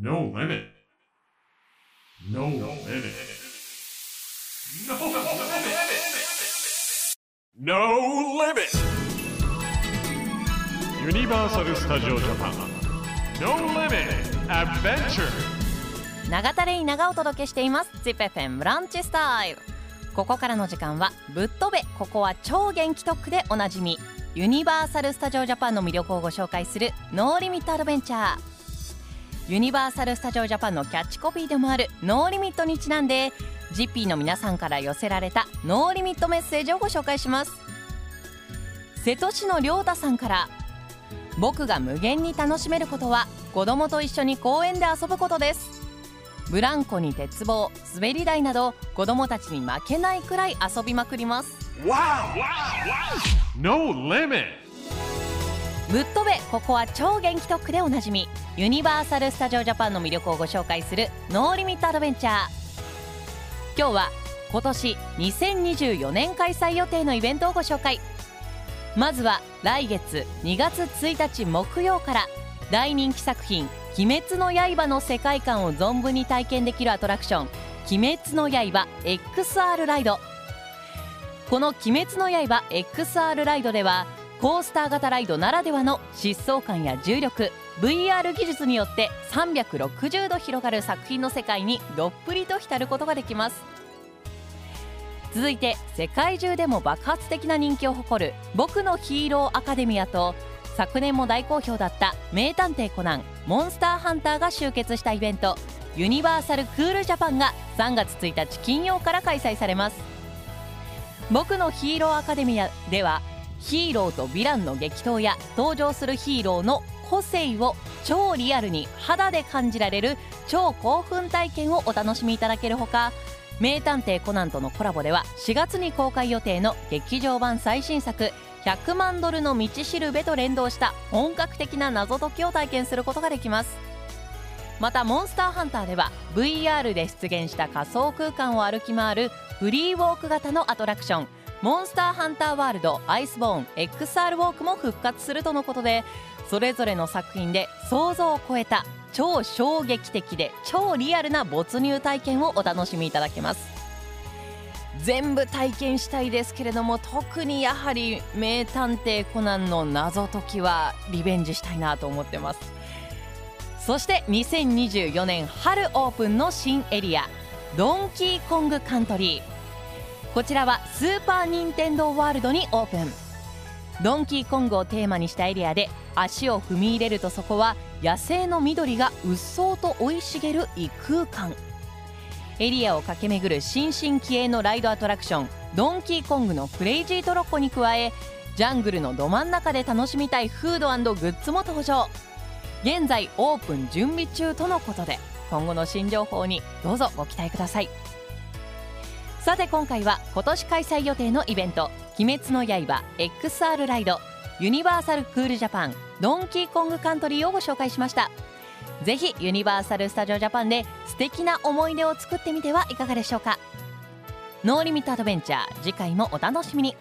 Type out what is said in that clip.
No limit. No limit. No limit. No limit. ユニバーサル・スタジオ・ジャパン No Limit Adventure 長田レイ長お届けしています ZIPFM ランチスタイルここからの時間はぶっ飛べここは超元気特区でおなじみユニバーサル・スタジオ・ジャパンの魅力をご紹介する No Limit Adventureユニバーサル・スタジオ・ジャパンのキャッチコピーでもあるノーリミットにちなんで GP の皆さんから寄せられたノーリミットメッセージをご紹介します。瀬戸市の亮太さんから僕が無限に楽しめることは子供と一緒に公園で遊ぶことです。ブランコに鉄棒滑り台など子供たちに負けないくらい遊びまくります。No Limit ぶっ飛べここは超元気特区でおなじみ。ユニバーサル・スタジオ・ジャパンの魅力をご紹介するノーリミット・アドベンチャー。今日は今年2024年開催予定のイベントをご紹介。まずは来月2月1日木曜から大人気作品「鬼滅の刃」の世界観を存分に体験できるアトラクション「鬼滅の刃 XR ライド」この「鬼滅の刃 XR ライド」ではコースター型ライドならではの疾走感や重力 VR 技術によって360度広がる作品の世界にどっぷりと浸ることができます。続いて世界中でも爆発的な人気を誇る「僕のヒーローアカデミア」と昨年も大好評だった「名探偵コナンモンスターハンター」が集結したイベントユニバーサル・クールジャパンが3月1日金曜から開催されます。僕のヒーローアカデミアではヒーローとヴィランの激闘や登場するヒーローの個性を超リアルに肌で感じられる超興奮体験をお楽しみいただけるほか名探偵コナンとのコラボでは4月に公開予定の劇場版最新作100万ドルの道しるべと連動した本格的な謎解きを体験することができます。またモンスターハンターでは VR で出現した仮想空間を歩き回るフリーウォーク型のアトラクションモンスターハンターワールドアイスボーン XR ウォークも復活するとのことでそれぞれの作品で想像を超えた超衝撃的で超リアルな没入体験をお楽しみいただけます。全部体験したいですけれども特にやはり名探偵コナンの謎解きはリベンジしたいなと思ってます。そして2024年春オープンの新エリアドンキーコングカントリー。こちらはスーパー・ニンテンドー・ワールドにオープン。ドンキーコングをテーマにしたエリアで足を踏み入れるとそこは野生の緑がうっそうと生い茂る異空間。エリアを駆け巡る新進気鋭のライドアトラクションドンキーコングのクレイジートロッコに加えジャングルのど真ん中で楽しみたいフードグッズも登場。現在オープン準備中とのことで今後の新情報にどうぞご期待ください。さて今回は今年開催予定のイベント「鬼滅の刃 XR ライドユニバーサル・クールジャパンドンキーコングカントリー」をご紹介しました。ぜひユニバーサル・スタジオ・ジャパンで素敵な思い出を作ってみてはいかがでしょうか。 No Limit Adventure 次回もお楽しみに。